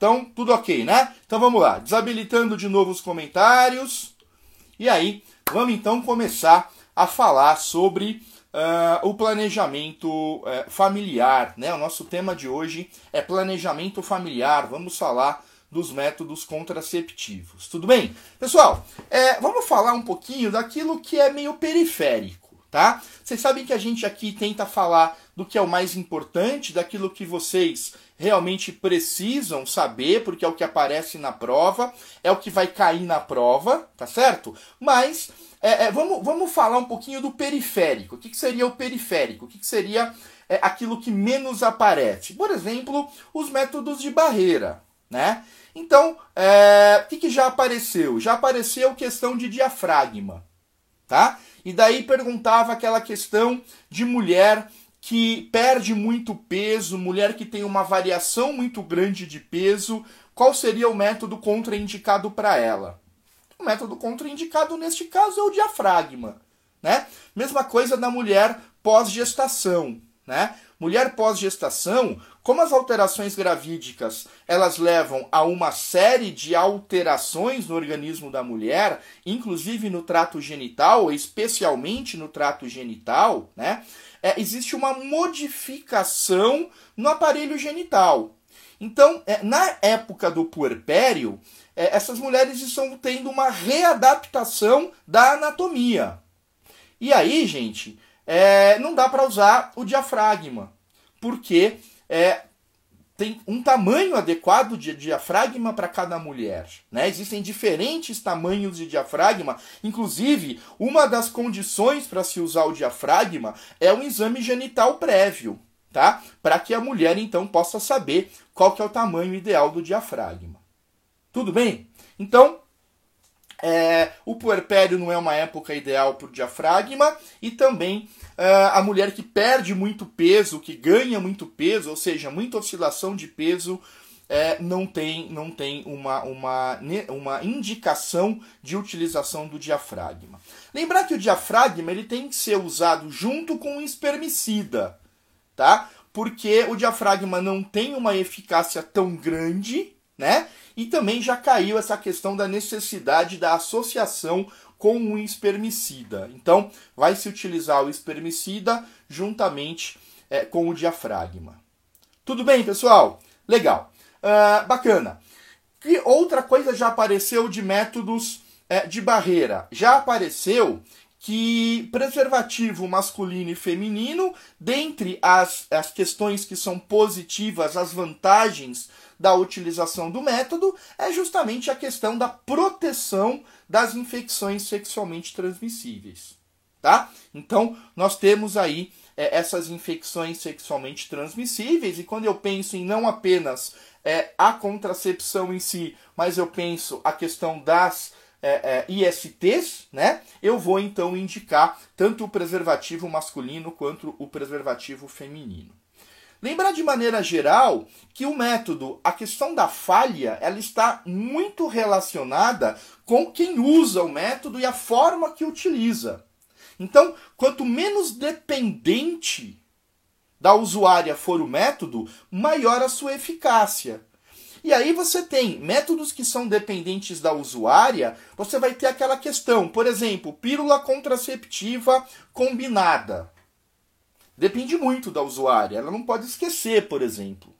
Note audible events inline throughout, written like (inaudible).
Então, tudo ok, né? Então vamos lá. Desabilitando de novo os comentários. E aí, vamos então começar a falar sobre uh, o planejamento uh, familiar. Né? O nosso tema de hoje é planejamento familiar. Vamos falar dos métodos contraceptivos. Tudo bem? Pessoal, é, vamos falar um pouquinho daquilo que é meio periférico tá? Vocês sabem que a gente aqui tenta falar do que é o mais importante, daquilo que vocês realmente precisam saber, porque é o que aparece na prova, é o que vai cair na prova, tá certo? Mas é, é, vamos, vamos falar um pouquinho do periférico. O que, que seria o periférico? O que, que seria é, aquilo que menos aparece? Por exemplo, os métodos de barreira, né? Então, é, o que, que já apareceu? Já apareceu questão de diafragma, tá? E daí perguntava aquela questão de mulher que perde muito peso, mulher que tem uma variação muito grande de peso, qual seria o método contraindicado para ela? O método contraindicado neste caso é o diafragma, né? Mesma coisa da mulher pós-gestação, né? Mulher pós-gestação, como as alterações gravídicas elas levam a uma série de alterações no organismo da mulher, inclusive no trato genital, especialmente no trato genital, né? É, existe uma modificação no aparelho genital. Então, é, na época do puerpério, é, essas mulheres estão tendo uma readaptação da anatomia. E aí, gente, é, não dá para usar o diafragma, porque é, tem um tamanho adequado de diafragma para cada mulher. Né? Existem diferentes tamanhos de diafragma. Inclusive, uma das condições para se usar o diafragma é um exame genital prévio, tá? Para que a mulher então possa saber qual que é o tamanho ideal do diafragma. Tudo bem? Então, é, o puerpério não é uma época ideal para o diafragma e também uh, a mulher que perde muito peso, que ganha muito peso, ou seja, muita oscilação de peso, é, não tem, não tem uma, uma, uma indicação de utilização do diafragma. Lembrar que o diafragma ele tem que ser usado junto com o espermicida, tá? Porque o diafragma não tem uma eficácia tão grande, né? E também já caiu essa questão da necessidade da associação com um espermicida. Então, vai se utilizar o espermicida juntamente é, com o diafragma. Tudo bem, pessoal? Legal. Uh, bacana. E outra coisa já apareceu de métodos é, de barreira. Já apareceu que preservativo masculino e feminino, dentre as, as questões que são positivas, as vantagens da utilização do método, é justamente a questão da proteção das infecções sexualmente transmissíveis. Tá? Então, nós temos aí é, essas infecções sexualmente transmissíveis, e quando eu penso em não apenas é, a contracepção em si, mas eu penso a questão das é, é, ISTs, né? Eu vou então indicar tanto o preservativo masculino quanto o preservativo feminino. Lembrar de maneira geral que o método, a questão da falha, ela está muito relacionada com quem usa o método e a forma que utiliza. Então, quanto menos dependente da usuária for o método, maior a sua eficácia. E aí você tem métodos que são dependentes da usuária, você vai ter aquela questão, por exemplo, pílula contraceptiva combinada. Depende muito da usuária, ela não pode esquecer, por exemplo.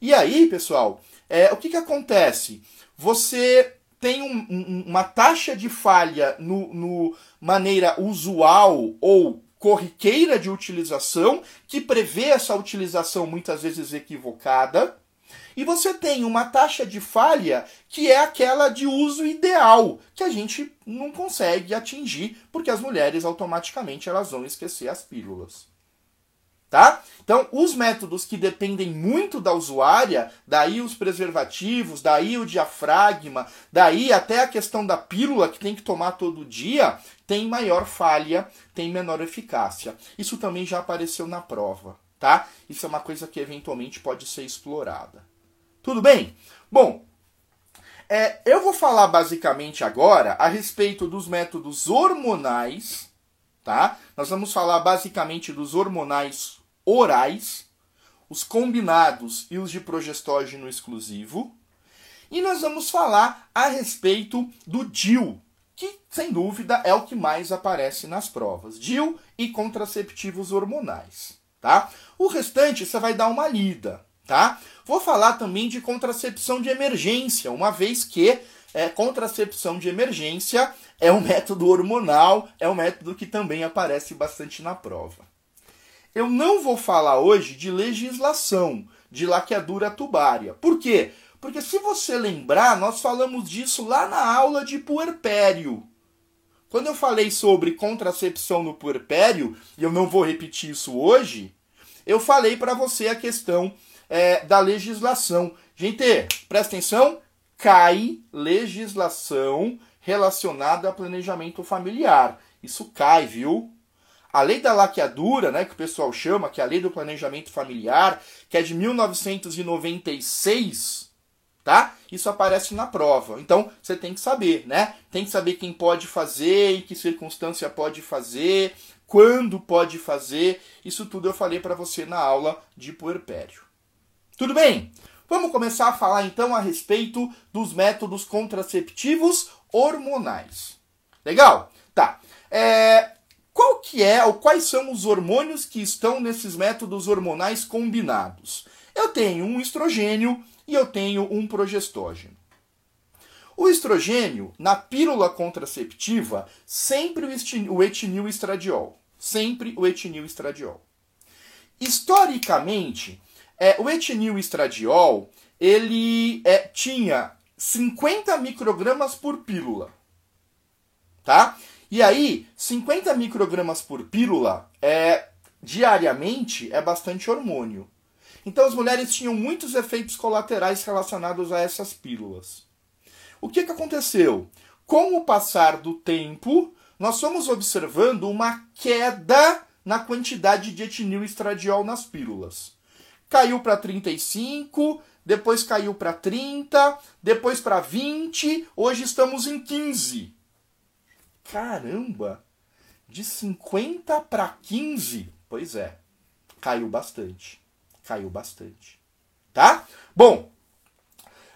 E aí, pessoal, é, o que, que acontece? Você tem um, um, uma taxa de falha no, no maneira usual ou corriqueira de utilização, que prevê essa utilização muitas vezes equivocada. E você tem uma taxa de falha que é aquela de uso ideal, que a gente não consegue atingir, porque as mulheres automaticamente elas vão esquecer as pílulas. Tá? Então, os métodos que dependem muito da usuária, daí os preservativos, daí o diafragma, daí até a questão da pílula que tem que tomar todo dia, tem maior falha, tem menor eficácia. Isso também já apareceu na prova, tá? Isso é uma coisa que eventualmente pode ser explorada. Tudo bem? Bom, é, eu vou falar basicamente agora a respeito dos métodos hormonais, tá? Nós vamos falar basicamente dos hormonais orais, os combinados e os de progestógeno exclusivo, E nós vamos falar a respeito do DIL, que sem dúvida é o que mais aparece nas provas. DIL e contraceptivos hormonais, tá? O restante você vai dar uma lida, tá? Vou falar também de contracepção de emergência, uma vez que é, contracepção de emergência é um (laughs) método hormonal, é um método que também aparece bastante na prova. Eu não vou falar hoje de legislação de laqueadura tubária. Por quê? Porque se você lembrar, nós falamos disso lá na aula de puerpério. Quando eu falei sobre contracepção no puerpério, e eu não vou repetir isso hoje, eu falei para você a questão é, da legislação. Gente, presta atenção, cai legislação relacionada a planejamento familiar. Isso cai, viu? A lei da laqueadura, né, que o pessoal chama, que é a lei do planejamento familiar, que é de 1996, tá? Isso aparece na prova. Então, você tem que saber, né? Tem que saber quem pode fazer, em que circunstância pode fazer, quando pode fazer. Isso tudo eu falei para você na aula de puerpério. Tudo bem? Vamos começar a falar então a respeito dos métodos contraceptivos hormonais. Legal? Tá. É, qual que é ou quais são os hormônios que estão nesses métodos hormonais combinados? Eu tenho um estrogênio e eu tenho um progestógeno. O estrogênio, na pílula contraceptiva, sempre o etinil estradiol. Sempre o etinil estradiol. Historicamente, é, o etinil estradiol ele é, tinha 50 microgramas por pílula. Tá? E aí, 50 microgramas por pílula é diariamente é bastante hormônio. Então as mulheres tinham muitos efeitos colaterais relacionados a essas pílulas. O que, que aconteceu? Com o passar do tempo, nós fomos observando uma queda na quantidade de etinil estradiol nas pílulas. Caiu para 35, depois caiu para 30, depois para 20, hoje estamos em 15. Caramba! De 50 para 15? Pois é, caiu bastante. Caiu bastante. Tá? Bom,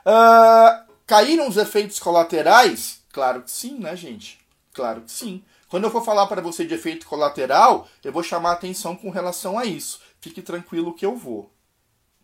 uh, caíram os efeitos colaterais? Claro que sim, né, gente? Claro que sim. Quando eu for falar para você de efeito colateral, eu vou chamar atenção com relação a isso. Fique tranquilo que eu vou.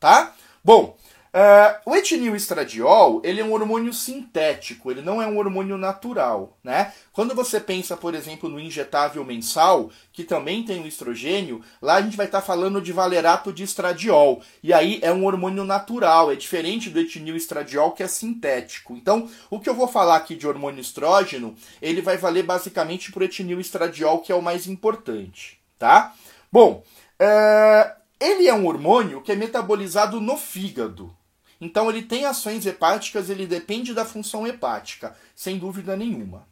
Tá? Bom, Uh, o etinil estradiol, ele é um hormônio sintético, ele não é um hormônio natural, né? Quando você pensa, por exemplo, no injetável mensal, que também tem o estrogênio, lá a gente vai estar tá falando de valerato de estradiol, e aí é um hormônio natural, é diferente do etinil estradiol que é sintético. Então, o que eu vou falar aqui de hormônio estrógeno, ele vai valer basicamente para o etinil estradiol, que é o mais importante, tá? Bom, uh, ele é um hormônio que é metabolizado no fígado, então ele tem ações hepáticas, ele depende da função hepática, sem dúvida nenhuma.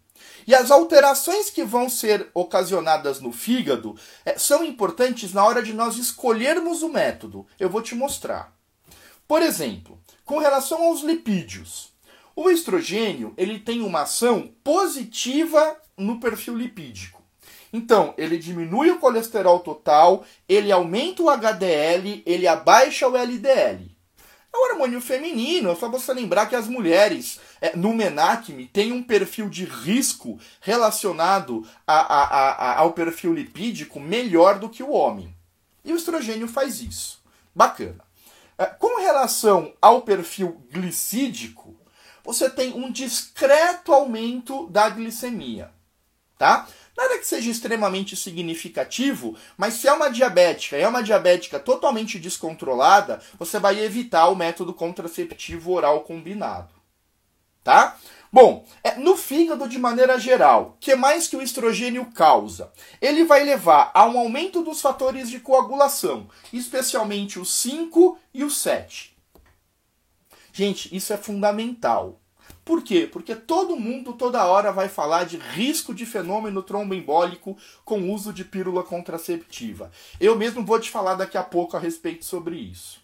E as alterações que vão ser ocasionadas no fígado é, são importantes na hora de nós escolhermos o método. Eu vou te mostrar. Por exemplo, com relação aos lipídios, o estrogênio ele tem uma ação positiva no perfil lipídico. Então, ele diminui o colesterol total, ele aumenta o HDL, ele abaixa o LDL. É o hormônio feminino, é só você lembrar que as mulheres é, no menacme têm um perfil de risco relacionado a, a, a, ao perfil lipídico melhor do que o homem. E o estrogênio faz isso. Bacana. É, com relação ao perfil glicídico, você tem um discreto aumento da glicemia. Tá? Nada que seja extremamente significativo, mas se é uma diabética é uma diabética totalmente descontrolada, você vai evitar o método contraceptivo oral combinado. Tá? Bom, é, no fígado de maneira geral, que mais que o estrogênio causa? Ele vai levar a um aumento dos fatores de coagulação, especialmente o 5 e o 7. Gente, isso é fundamental. Por quê? Porque todo mundo toda hora vai falar de risco de fenômeno tromboembólico com uso de pílula contraceptiva. Eu mesmo vou te falar daqui a pouco a respeito sobre isso.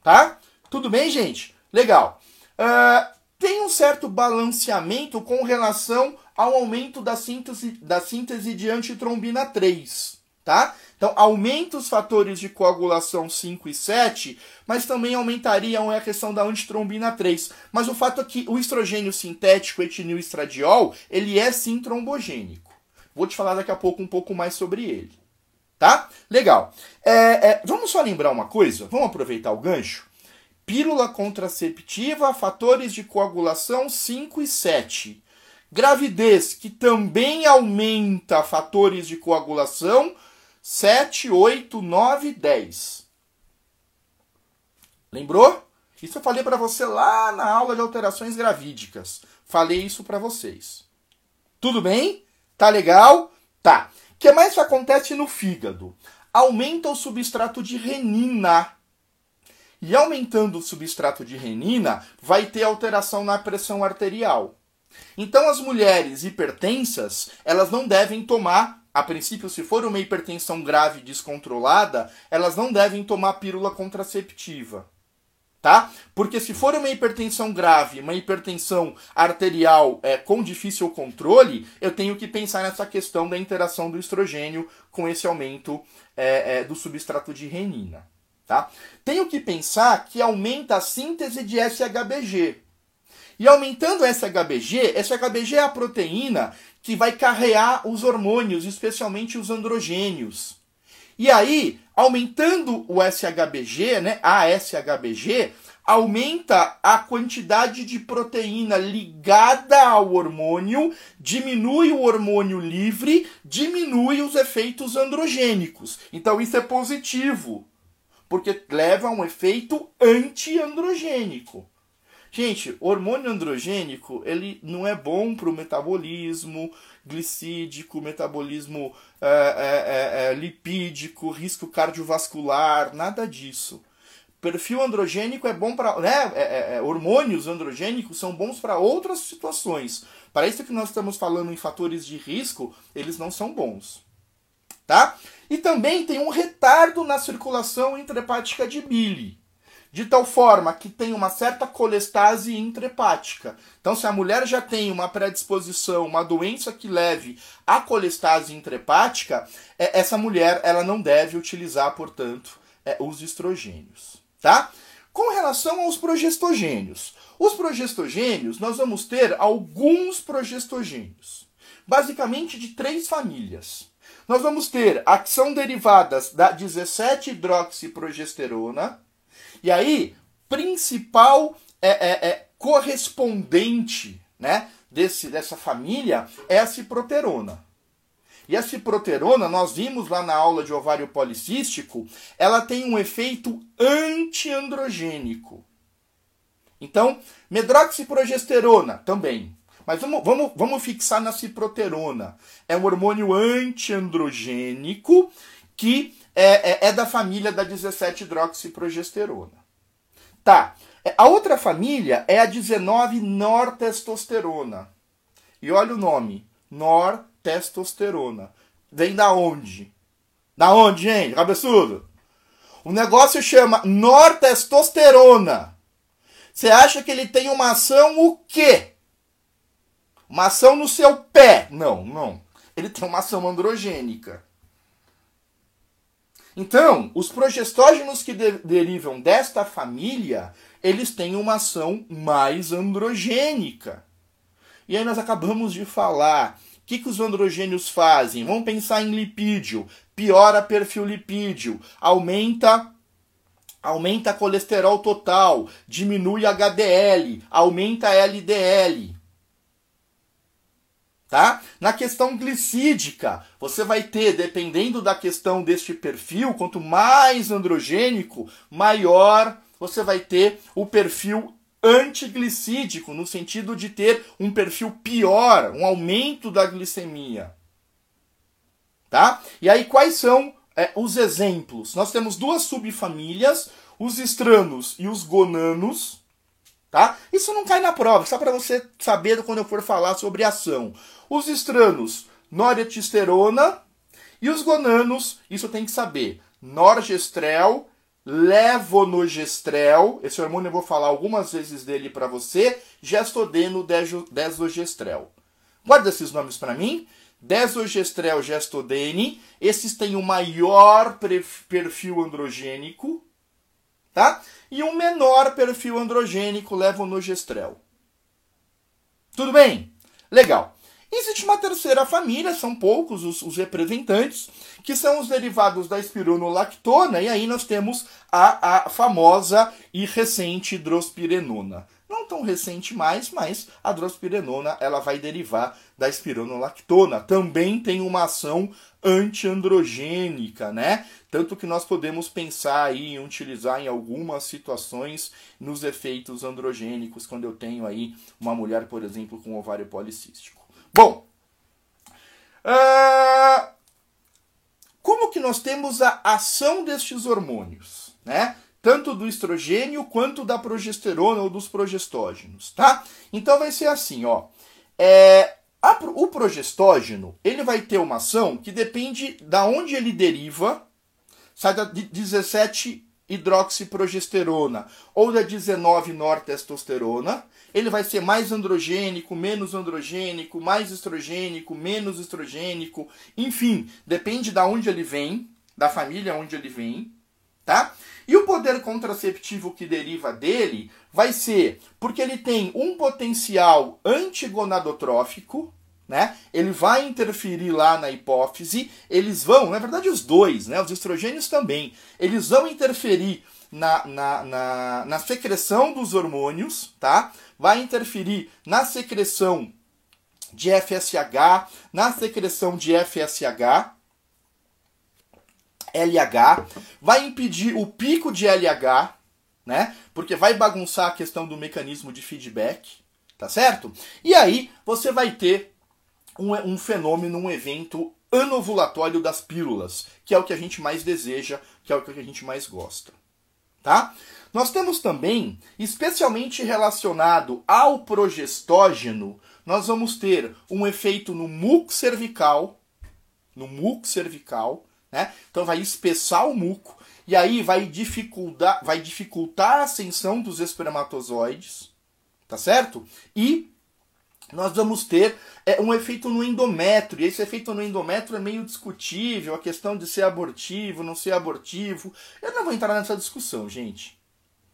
Tá? Tudo bem, gente? Legal. Uh, tem um certo balanceamento com relação ao aumento da síntese, da síntese de antitrombina 3. Tá? Então, aumenta os fatores de coagulação 5 e 7, mas também aumentariam a questão da antitrombina 3. Mas o fato é que o estrogênio sintético, etinil estradiol, ele é sim trombogênico. Vou te falar daqui a pouco um pouco mais sobre ele. Tá? Legal. É, é, vamos só lembrar uma coisa? Vamos aproveitar o gancho? Pílula contraceptiva, fatores de coagulação 5 e 7. Gravidez, que também aumenta fatores de coagulação 7, 8, 9, 10. Lembrou? Isso eu falei para você lá na aula de alterações gravídicas. Falei isso para vocês. Tudo bem? Tá legal? Tá. O que mais acontece no fígado? Aumenta o substrato de renina. E aumentando o substrato de renina, vai ter alteração na pressão arterial. Então as mulheres hipertensas, elas não devem tomar a princípio, se for uma hipertensão grave descontrolada, elas não devem tomar pílula contraceptiva. Tá? Porque se for uma hipertensão grave, uma hipertensão arterial é, com difícil controle, eu tenho que pensar nessa questão da interação do estrogênio com esse aumento é, é, do substrato de renina. Tá? Tenho que pensar que aumenta a síntese de SHBG. E aumentando SHBG, SHBG é a proteína que vai carrear os hormônios, especialmente os androgênios. E aí, aumentando o SHBG, né, a SHBG, aumenta a quantidade de proteína ligada ao hormônio, diminui o hormônio livre, diminui os efeitos androgênicos. Então isso é positivo, porque leva a um efeito antiandrogênico. Gente, hormônio androgênico, ele não é bom para o metabolismo glicídico, metabolismo é, é, é, lipídico, risco cardiovascular, nada disso. Perfil androgênico é bom para. Né, hormônios androgênicos são bons para outras situações. Para isso que nós estamos falando em fatores de risco, eles não são bons. Tá? E também tem um retardo na circulação intrahepática de bile de tal forma que tem uma certa colestase intrahepática. Então, se a mulher já tem uma predisposição, uma doença que leve à colestase intrahepática, é, essa mulher ela não deve utilizar, portanto, é, os estrogênios. Tá? Com relação aos progestogênios, os progestogênios, nós vamos ter alguns progestogênios, basicamente de três famílias. Nós vamos ter a que são derivadas da 17-hidroxiprogesterona, e aí, principal é, é, é correspondente né, desse, dessa família é a ciproterona. E a ciproterona, nós vimos lá na aula de ovário policístico, ela tem um efeito antiandrogênico. Então, medroxiprogesterona também. Mas vamos, vamos, vamos fixar na ciproterona. É um hormônio antiandrogênico que é, é, é da família da 17-hidroxiprogesterona. Tá. É, a outra família é a 19-nortestosterona. E olha o nome: nortestosterona. Vem da onde? Da onde, gente? Cabeçudo? O negócio chama nortestosterona. Você acha que ele tem uma ação o quê? Uma ação no seu pé? Não, não. Ele tem uma ação androgênica. Então, os progestógenos que de derivam desta família, eles têm uma ação mais androgênica. E aí nós acabamos de falar. O que, que os androgênios fazem? Vamos pensar em lipídio. Piora perfil lipídio. Aumenta aumenta colesterol total, diminui HDL, aumenta LDL tá? Na questão glicídica, você vai ter, dependendo da questão deste perfil, quanto mais androgênico, maior você vai ter o perfil antiglicídico, no sentido de ter um perfil pior, um aumento da glicemia. Tá? E aí, quais são é, os exemplos? Nós temos duas subfamílias, os estranos e os gonanos. Tá? Isso não cai na prova, só para você saber quando eu for falar sobre ação. Os estranos, noretisterona, e os gonanos, isso tem que saber, norgestrel, levonorgestrel, esse hormônio eu vou falar algumas vezes dele para você, gestodeno desogestrel. Guarda esses nomes para mim. desogestrel gestodene, esses têm o maior perfil androgênico, tá? E um menor perfil androgênico levonorgestrel. Tudo bem? Legal. Existe uma terceira família, são poucos os, os, representantes, que são os derivados da espironolactona, e aí nós temos a, a famosa e recente drospirenona. Não tão recente mais, mas a drospirenona ela vai derivar da espironolactona. Também tem uma ação antiandrogênica, né? Tanto que nós podemos pensar aí em utilizar em algumas situações nos efeitos androgênicos, quando eu tenho aí uma mulher, por exemplo, com ovário policístico. Bom, uh, como que nós temos a ação destes hormônios, né? Tanto do estrogênio quanto da progesterona ou dos progestógenos, tá? Então vai ser assim, ó. É, a, o progestógeno, ele vai ter uma ação que depende da onde ele deriva, sai da 17 hidroxiprogesterona ou da 19 nortestosterona, ele vai ser mais androgênico, menos androgênico, mais estrogênico, menos estrogênico, enfim, depende da onde ele vem, da família onde ele vem, tá? E o poder contraceptivo que deriva dele vai ser porque ele tem um potencial antigonadotrófico, né? Ele vai interferir lá na hipófise, eles vão, na verdade os dois, né? Os estrogênios também, eles vão interferir na, na, na, na secreção dos hormônios, tá? Vai interferir na secreção de FSH, na secreção de FSH, LH, vai impedir o pico de LH, né? Porque vai bagunçar a questão do mecanismo de feedback, tá certo? E aí você vai ter um, um fenômeno, um evento anovulatório das pílulas, que é o que a gente mais deseja, que é o que a gente mais gosta, tá? Nós temos também, especialmente relacionado ao progestógeno, nós vamos ter um efeito no muco cervical, no muco cervical, né? Então vai espessar o muco e aí vai dificultar, vai dificultar a ascensão dos espermatozoides, tá certo? E nós vamos ter é, um efeito no endométrio. E esse efeito no endométrio é meio discutível, a questão de ser abortivo, não ser abortivo. Eu não vou entrar nessa discussão, gente.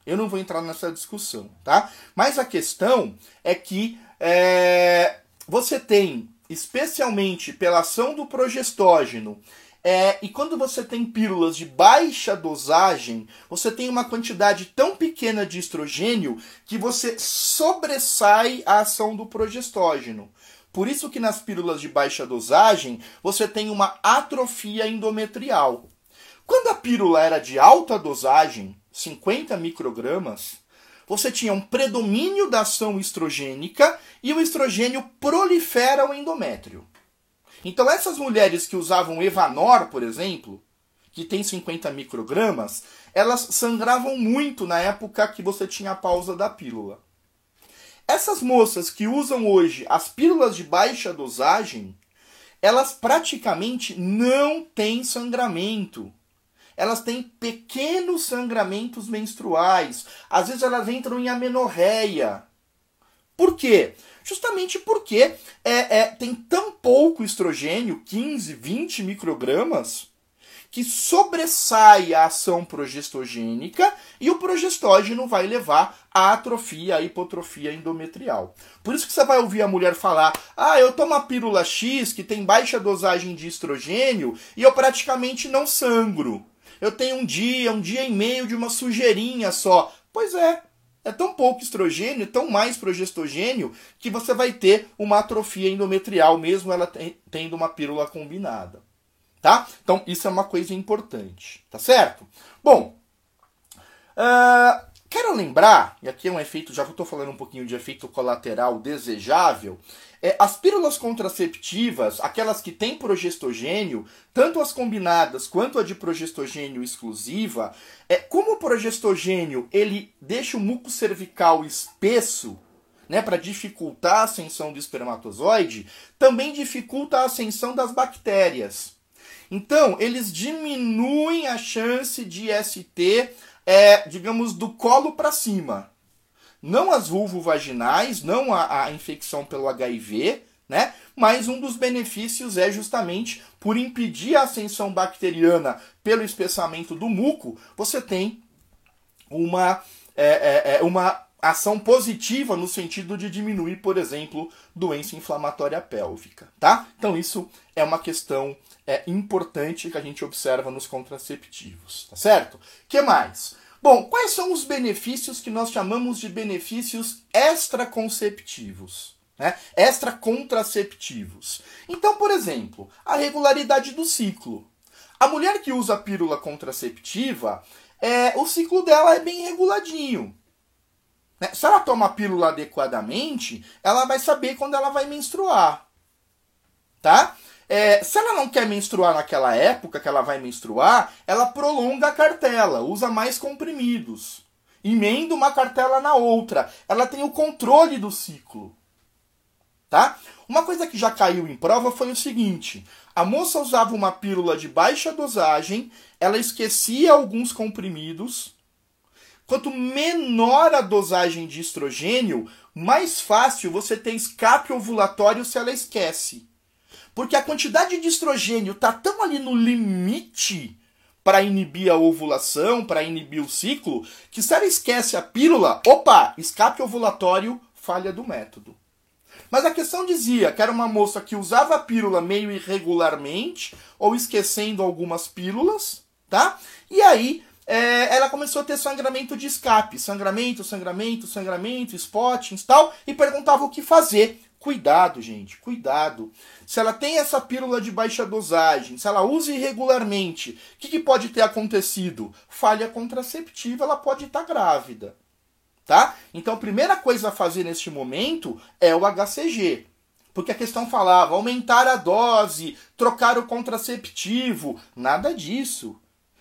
Eu não vou entrar nessa discussão, tá? Mas a questão é que é, você tem, especialmente pela ação do progestógeno é, e quando você tem pílulas de baixa dosagem, você tem uma quantidade tão pequena de estrogênio que você sobressai a ação do progestógeno. Por isso que nas pílulas de baixa dosagem você tem uma atrofia endometrial. Quando a pílula era de alta dosagem, 50 microgramas, você tinha um predomínio da ação estrogênica e o estrogênio prolifera o endométrio. Então essas mulheres que usavam Evanor, por exemplo, que tem 50 microgramas, elas sangravam muito na época que você tinha a pausa da pílula. Essas moças que usam hoje as pílulas de baixa dosagem, elas praticamente não têm sangramento. Elas têm pequenos sangramentos menstruais. Às vezes elas entram em amenorreia. Por quê? Justamente porque é, é, tem tão pouco estrogênio, 15, 20 microgramas, que sobressai a ação progestogênica e o progestógeno vai levar à atrofia, à hipotrofia endometrial. Por isso que você vai ouvir a mulher falar: ah, eu tomo a pílula X que tem baixa dosagem de estrogênio e eu praticamente não sangro. Eu tenho um dia, um dia e meio de uma sujeirinha só. Pois é, é tão pouco estrogênio, tão mais progestogênio, que você vai ter uma atrofia endometrial, mesmo ela tendo uma pílula combinada. Tá? Então, isso é uma coisa importante. Tá certo? Bom, uh, quero lembrar, e aqui é um efeito, já estou falando um pouquinho de efeito colateral desejável, é, as pílulas contraceptivas, aquelas que têm progestogênio, tanto as combinadas quanto a de progestogênio exclusiva, é, como o progestogênio ele deixa o muco cervical espesso, né, para dificultar a ascensão do espermatozoide, também dificulta a ascensão das bactérias. Então, eles diminuem a chance de ST, é, digamos, do colo para cima não as vulvovaginais, não a, a infecção pelo HIV, né? Mas um dos benefícios é justamente por impedir a ascensão bacteriana pelo espessamento do muco, você tem uma, é, é, é uma ação positiva no sentido de diminuir, por exemplo, doença inflamatória pélvica, tá? Então isso é uma questão é, importante que a gente observa nos contraceptivos, tá certo? Que mais? Bom, quais são os benefícios que nós chamamos de benefícios extraconceptivos? Né? Extracontraceptivos. Então, por exemplo, a regularidade do ciclo. A mulher que usa pílula contraceptiva, é, o ciclo dela é bem reguladinho. Né? Se ela toma a pílula adequadamente, ela vai saber quando ela vai menstruar. Tá? É, se ela não quer menstruar naquela época que ela vai menstruar, ela prolonga a cartela, usa mais comprimidos. Emenda uma cartela na outra. Ela tem o controle do ciclo. Tá? Uma coisa que já caiu em prova foi o seguinte: a moça usava uma pílula de baixa dosagem, ela esquecia alguns comprimidos Quanto menor a dosagem de estrogênio, mais fácil você ter escape ovulatório se ela esquece. Porque a quantidade de estrogênio está tão ali no limite para inibir a ovulação, para inibir o ciclo, que se ela esquece a pílula, opa, escape ovulatório, falha do método. Mas a questão dizia que era uma moça que usava a pílula meio irregularmente ou esquecendo algumas pílulas, tá? E aí é, ela começou a ter sangramento de escape. Sangramento, sangramento, sangramento, spottings tal. E perguntava o que fazer. Cuidado, gente, cuidado. Se ela tem essa pílula de baixa dosagem, se ela usa irregularmente, o que, que, pode ter acontecido? Falha contraceptiva, ela pode estar grávida. Tá? Então a primeira coisa a fazer neste momento é o HCG. Porque a questão falava aumentar a dose, trocar o contraceptivo. Nada disso.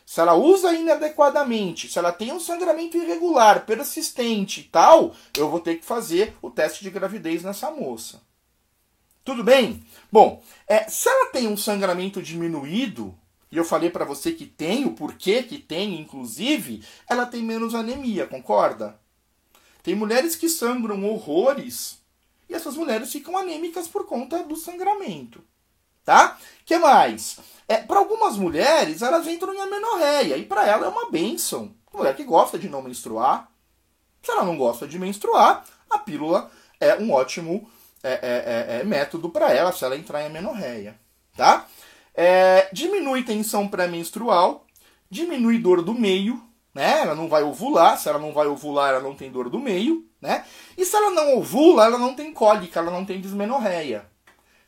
Se ela usa inadequadamente, se ela tem um sangramento irregular, persistente e tal, eu vou ter que fazer o teste de gravidez nessa moça. Tudo bem? Bom, é, se ela tem um sangramento diminuído, e eu falei para você que tem, o porquê que tem, inclusive, ela tem menos anemia, concorda? Tem mulheres que sangram horrores e essas mulheres ficam anêmicas por conta do sangramento. Tá? que mais? É, para algumas mulheres, elas entram em amenorreia, e para ela é uma benção. Mulher que gosta de não menstruar. Se ela não gosta de menstruar, a pílula é um ótimo é, é, é, é método para ela, se ela entrar em amenorreia. Tá? É, diminui tensão pré-menstrual, diminui dor do meio, né? Ela não vai ovular, se ela não vai ovular, ela não tem dor do meio, né? E se ela não ovula, ela não tem cólica, ela não tem dismenorreia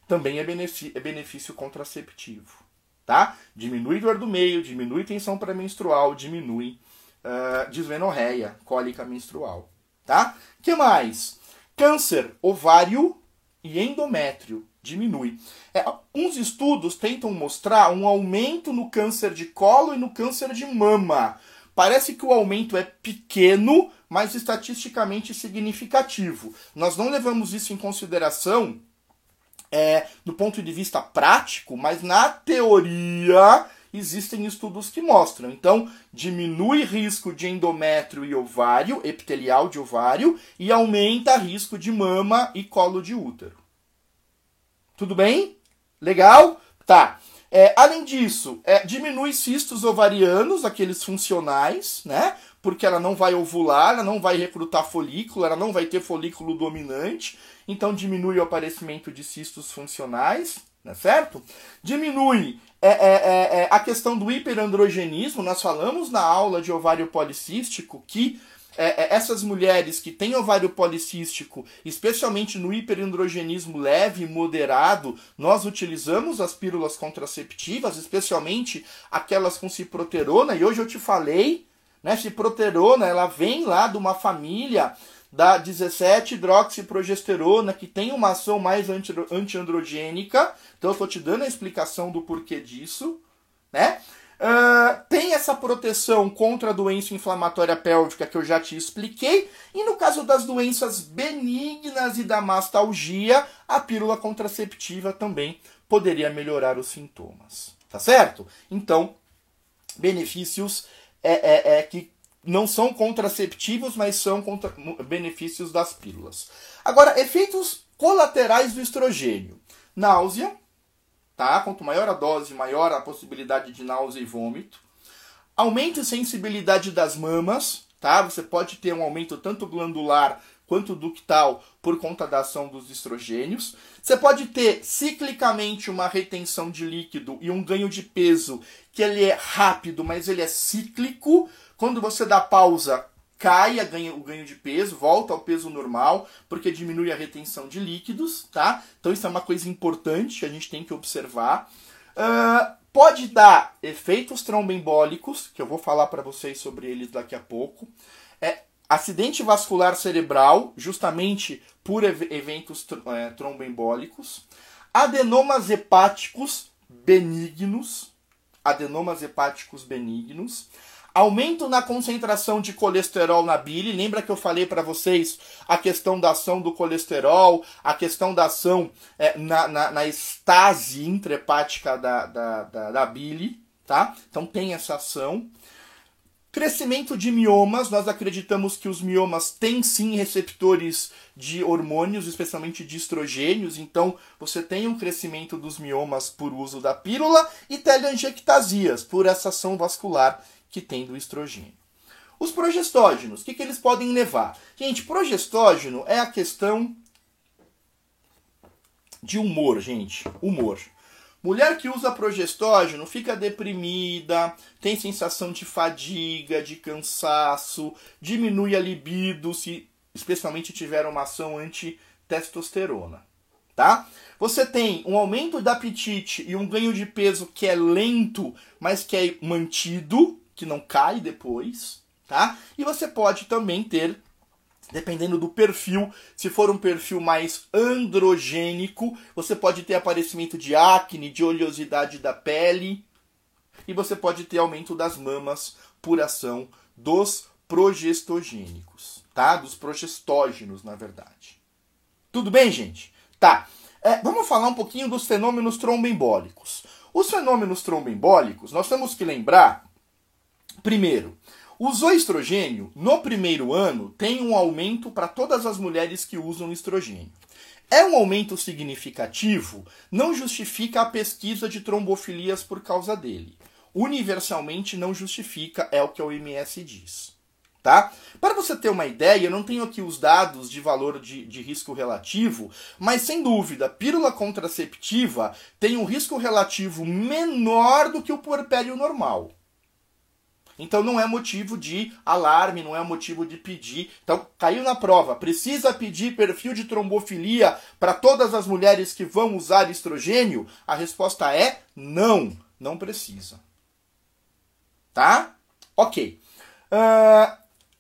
também é benefício, é benefício contraceptivo. Tá? Diminui dor do meio, diminui tensão pré-menstrual, diminui uh, dismenorreia, cólica menstrual. Tá? que mais? Câncer, ovário e endométrio diminui. É, uns estudos tentam mostrar um aumento no câncer de colo e no câncer de mama. Parece que o aumento é pequeno, mas estatisticamente significativo. Nós não levamos isso em consideração é, do ponto de vista prático, mas na teoria existem estudos que mostram. Então, diminui risco de endométrio e ovário, epitelial de ovário, e aumenta risco de mama e colo de útero. Tudo bem? Legal? Tá. É, além disso, é, diminui cistos ovarianos, aqueles funcionais, né? Porque ela não vai ovular, ela não vai recrutar folículo, ela não vai ter folículo dominante então diminui o aparecimento de cistos funcionais, né, certo? Diminui é, é, é, é, a questão do hiperandrogenismo, nós falamos na aula de ovário policístico que é, é, essas mulheres que têm ovário policístico, especialmente no hiperandrogenismo leve e moderado, nós utilizamos as pílulas contraceptivas, especialmente aquelas com ciproterona, e hoje eu te falei, né, ciproterona, ela vem lá de uma família da 17-hidroxiprogesterona, que tem uma ação mais antiandrogênica. Então eu estou te dando a explicação do porquê disso. Né? Uh, tem essa proteção contra a doença inflamatória pélvica que eu já te expliquei. E no caso das doenças benignas e da mastalgia, a pílula contraceptiva também poderia melhorar os sintomas. Tá certo? Então, benefícios é, é, é que não são contraceptivos, mas são contra... benefícios das pílulas. Agora, efeitos colaterais do estrogênio: náusea, tá? Quanto maior a dose, maior a possibilidade de náusea e vômito. Aumento e sensibilidade das mamas, tá? Você pode ter um aumento tanto glandular quanto ductal por conta da ação dos estrogênios. Você pode ter ciclicamente uma retenção de líquido e um ganho de peso que ele é rápido, mas ele é cíclico. Quando você dá pausa, cai a ganho, o ganho de peso, volta ao peso normal, porque diminui a retenção de líquidos, tá? Então isso é uma coisa importante que a gente tem que observar. Uh, pode dar efeitos tromboembólicos, que eu vou falar para vocês sobre eles daqui a pouco. É, acidente vascular cerebral, justamente por ev eventos tr é, tromboembólicos, adenomas hepáticos benignos, adenomas hepáticos benignos, aumento na concentração de colesterol na bile. Lembra que eu falei para vocês a questão da ação do colesterol, a questão da ação é, na, na, na, estase intrahepática da, da, da, da bile, tá? Então tem essa ação. Crescimento de miomas, nós acreditamos que os miomas têm sim receptores de hormônios, especialmente de estrogênios, então você tem um crescimento dos miomas por uso da pílula e teleangiectasias, por essa ação vascular que tem do estrogênio. Os progestógenos, o que, que eles podem levar? Gente, progestógeno é a questão de humor, gente. Humor. Mulher que usa progestógeno fica deprimida, tem sensação de fadiga, de cansaço, diminui a libido se especialmente tiver uma ação anti-testosterona, tá? Você tem um aumento do apetite e um ganho de peso que é lento, mas que é mantido, que não cai depois, tá? E você pode também ter Dependendo do perfil, se for um perfil mais androgênico, você pode ter aparecimento de acne, de oleosidade da pele, e você pode ter aumento das mamas por ação dos progestogênicos, tá? Dos progestógenos, na verdade. Tudo bem, gente? Tá. É, vamos falar um pouquinho dos fenômenos tromboembólicos. Os fenômenos tromboembólicos, nós temos que lembrar, primeiro, Usou estrogênio, no primeiro ano tem um aumento para todas as mulheres que usam estrogênio. É um aumento significativo, não justifica a pesquisa de trombofilias por causa dele. Universalmente não justifica, é o que a OMS diz. Tá? Para você ter uma ideia, eu não tenho aqui os dados de valor de, de risco relativo, mas sem dúvida, pílula contraceptiva tem um risco relativo menor do que o puerpério normal. Então não é motivo de alarme, não é motivo de pedir. Então caiu na prova. Precisa pedir perfil de trombofilia para todas as mulheres que vão usar estrogênio? A resposta é não, não precisa. Tá? Ok. Uh,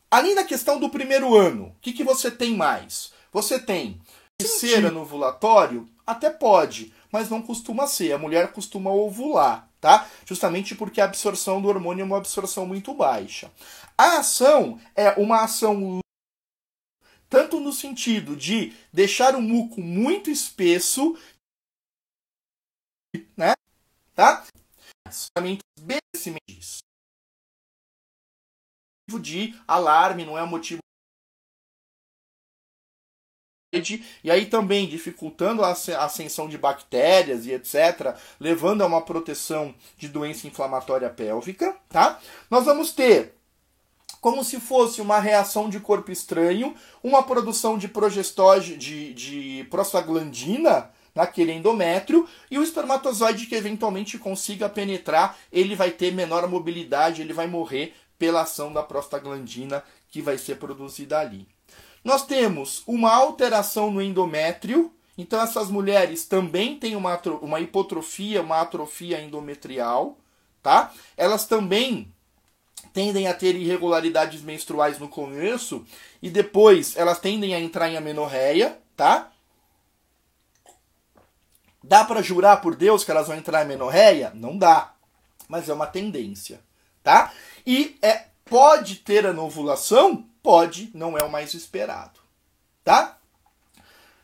além da questão do primeiro ano, o que, que você tem mais? Você tem cera no ovulatório? Até pode, mas não costuma ser. A mulher costuma ovular tá? Justamente porque a absorção do hormônio é uma absorção muito baixa. A ação é uma ação tanto no sentido de deixar o muco muito espesso, né? Tá? de alarme, não é um motivo e aí também dificultando a ascensão de bactérias e etc, levando a uma proteção de doença inflamatória pélvica, tá? Nós vamos ter como se fosse uma reação de corpo estranho, uma produção de progestógeno, de, de prostaglandina naquele endométrio, e o espermatozoide que eventualmente consiga penetrar, ele vai ter menor mobilidade, ele vai morrer pela ação da prostaglandina que vai ser produzida ali. Nós temos uma alteração no endométrio, então essas mulheres também têm uma, uma hipotrofia, uma atrofia endometrial, tá? Elas também tendem a ter irregularidades menstruais no começo e depois elas tendem a entrar em amenorreia, tá? Dá para jurar por Deus que elas vão entrar em amenorreia? Não dá, mas é uma tendência, tá? E é pode ter a ovulação? Pode, não é o mais esperado. Tá?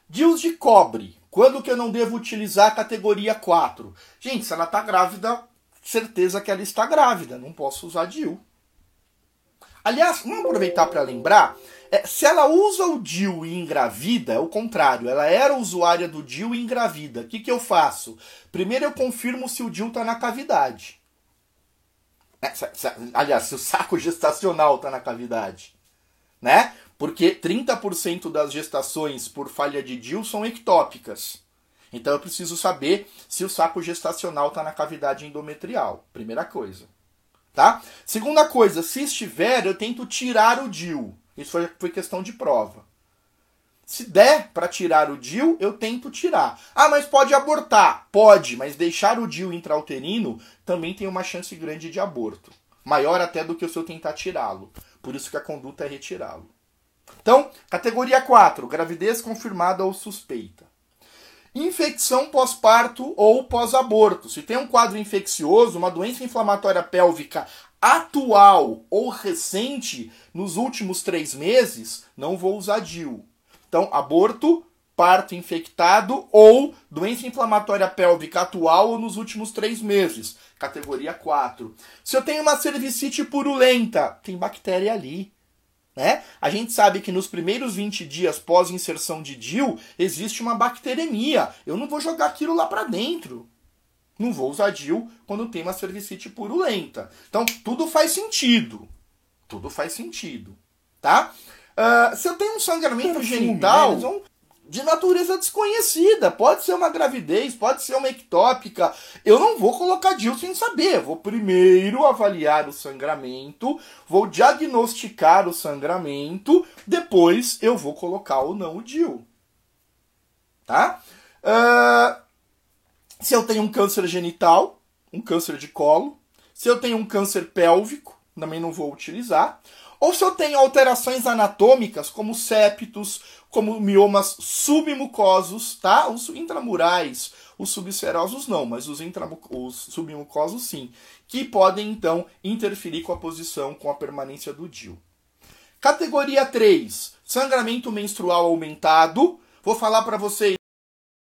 Dios de cobre. Quando que eu não devo utilizar a categoria 4? Gente, se ela está grávida, certeza que ela está grávida. Não posso usar DIU. Aliás, vamos aproveitar para lembrar. É, se ela usa o DIL e engravida, é o contrário. Ela era usuária do DIL e engravida. O que, que eu faço? Primeiro eu confirmo se o DIL está na cavidade. É, se, se, aliás, se o saco gestacional está na cavidade. Né? Porque 30% das gestações por falha de DIL são ectópicas. Então eu preciso saber se o saco gestacional está na cavidade endometrial. Primeira coisa. Tá? Segunda coisa, se estiver, eu tento tirar o DIL. Isso foi, foi questão de prova. Se der para tirar o DIL, eu tento tirar. Ah, mas pode abortar? Pode, mas deixar o DIL intrauterino também tem uma chance grande de aborto. Maior até do que se eu tentar tirá-lo. Por isso que a conduta é retirá-lo. Então, categoria 4, gravidez confirmada ou suspeita. Infecção pós-parto ou pós-aborto. Se tem um quadro infeccioso, uma doença inflamatória pélvica atual ou recente nos últimos três meses, não vou usar DIL. Então, aborto, parto infectado ou doença inflamatória pélvica atual ou nos últimos três meses. Categoria 4. Se eu tenho uma cervicite purulenta, tem bactéria ali. Né? A gente sabe que nos primeiros 20 dias pós inserção de DIL existe uma bacteremia. Eu não vou jogar aquilo lá para dentro. Não vou usar DIL quando tem uma cervicite purulenta. Então, tudo faz sentido. Tudo faz sentido. Tá? Uh, se eu tenho um sangramento genital, né? De natureza desconhecida. Pode ser uma gravidez, pode ser uma ectópica. Eu não vou colocar DIL sem saber. vou primeiro avaliar o sangramento, vou diagnosticar o sangramento, depois eu vou colocar ou não o DIL. Tá? Uh, se eu tenho um câncer genital, um câncer de colo, se eu tenho um câncer pélvico, também não vou utilizar. Ou se eu tenho alterações anatômicas, como septos, como miomas submucosos, tá? Os intramurais, os subserosos não, mas os, os submucosos sim, que podem então interferir com a posição, com a permanência do DIL. Categoria 3, sangramento menstrual aumentado. Vou falar para vocês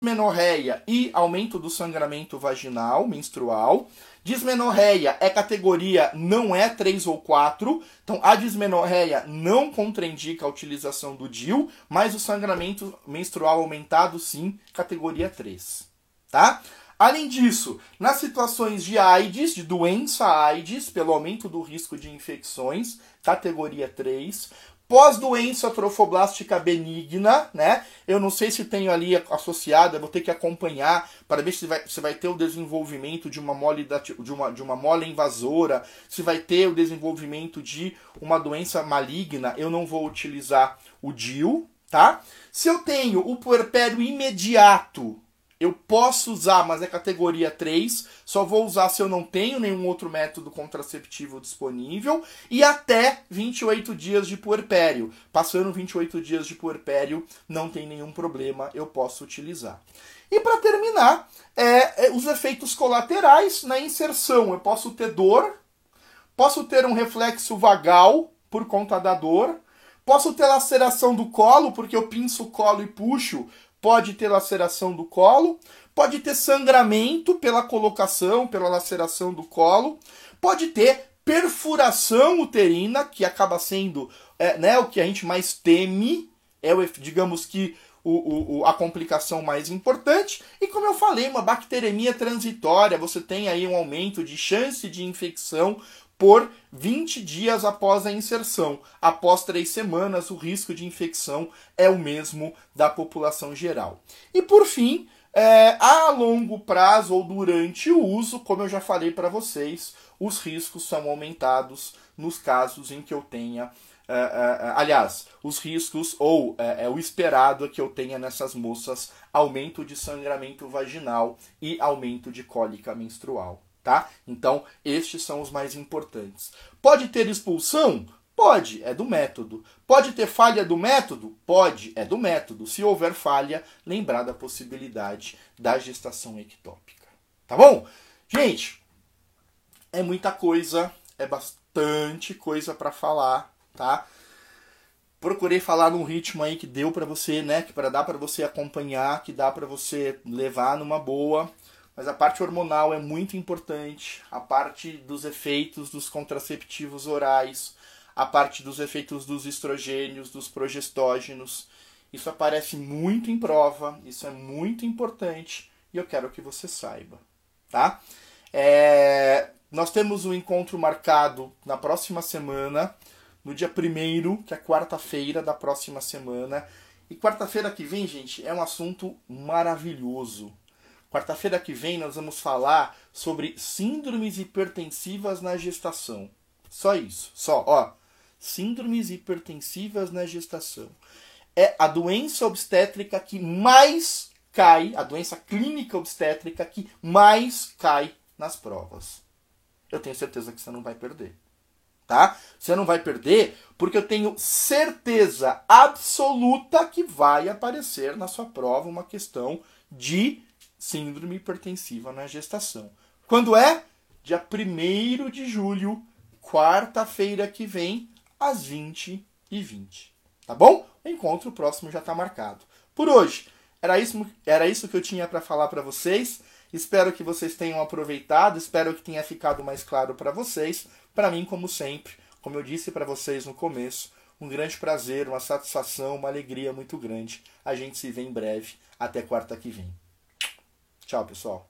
dismenorreia e aumento do sangramento vaginal menstrual. Dismenorreia é categoria não é 3 ou 4, então a dismenorreia não contraindica a utilização do DIL, mas o sangramento menstrual aumentado sim, categoria 3, tá? Além disso, nas situações de AIDS, de doença AIDS, pelo aumento do risco de infecções, categoria 3, Pós-doença trofoblástica benigna, né? Eu não sei se tenho ali associada, vou ter que acompanhar para ver se vai, se vai ter o desenvolvimento de uma mole, de uma, de uma mole invasora, se vai ter o desenvolvimento de uma doença maligna, eu não vou utilizar o DIL, tá? Se eu tenho o puerpério imediato, eu posso usar, mas é categoria 3. Só vou usar se eu não tenho nenhum outro método contraceptivo disponível. E até 28 dias de puerpério. Passando 28 dias de puerpério, não tem nenhum problema, eu posso utilizar. E para terminar, é, é, os efeitos colaterais na inserção. Eu posso ter dor, posso ter um reflexo vagal por conta da dor, posso ter laceração do colo, porque eu pinço o colo e puxo pode ter laceração do colo, pode ter sangramento pela colocação, pela laceração do colo, pode ter perfuração uterina, que acaba sendo é, né, o que a gente mais teme, é o, digamos que o, o, a complicação mais importante. E como eu falei, uma bacteremia transitória, você tem aí um aumento de chance de infecção por 20 dias após a inserção. Após três semanas, o risco de infecção é o mesmo da população geral. E por fim, é, a longo prazo ou durante o uso, como eu já falei para vocês, os riscos são aumentados nos casos em que eu tenha. É, é, aliás, os riscos ou é, é, o esperado é que eu tenha nessas moças aumento de sangramento vaginal e aumento de cólica menstrual tá? Então, estes são os mais importantes. Pode ter expulsão? Pode, é do método. Pode ter falha do método? Pode, é do método. Se houver falha, lembrar da possibilidade da gestação ectópica. Tá bom? Gente, é muita coisa, é bastante coisa para falar, tá? Procurei falar num ritmo aí que deu para você, né, que para dar para você acompanhar, que dá para você levar numa boa. Mas a parte hormonal é muito importante, a parte dos efeitos dos contraceptivos orais, a parte dos efeitos dos estrogênios, dos progestógenos. Isso aparece muito em prova, isso é muito importante e eu quero que você saiba, tá? É, nós temos um encontro marcado na próxima semana, no dia 1 que é quarta-feira da próxima semana. E quarta-feira que vem, gente, é um assunto maravilhoso. Quarta-feira que vem nós vamos falar sobre síndromes hipertensivas na gestação. Só isso, só, ó. Síndromes hipertensivas na gestação. É a doença obstétrica que mais cai, a doença clínica obstétrica que mais cai nas provas. Eu tenho certeza que você não vai perder. Tá? Você não vai perder porque eu tenho certeza absoluta que vai aparecer na sua prova uma questão de síndrome hipertensiva na gestação. Quando é? Dia 1 de julho, quarta-feira que vem, às 20 e 20 Tá bom? O encontro próximo já está marcado. Por hoje, era isso, era isso que eu tinha para falar para vocês. Espero que vocês tenham aproveitado, espero que tenha ficado mais claro para vocês. Para mim, como sempre, como eu disse para vocês no começo, um grande prazer, uma satisfação, uma alegria muito grande. A gente se vê em breve. Até quarta que vem. Tchau, pessoal.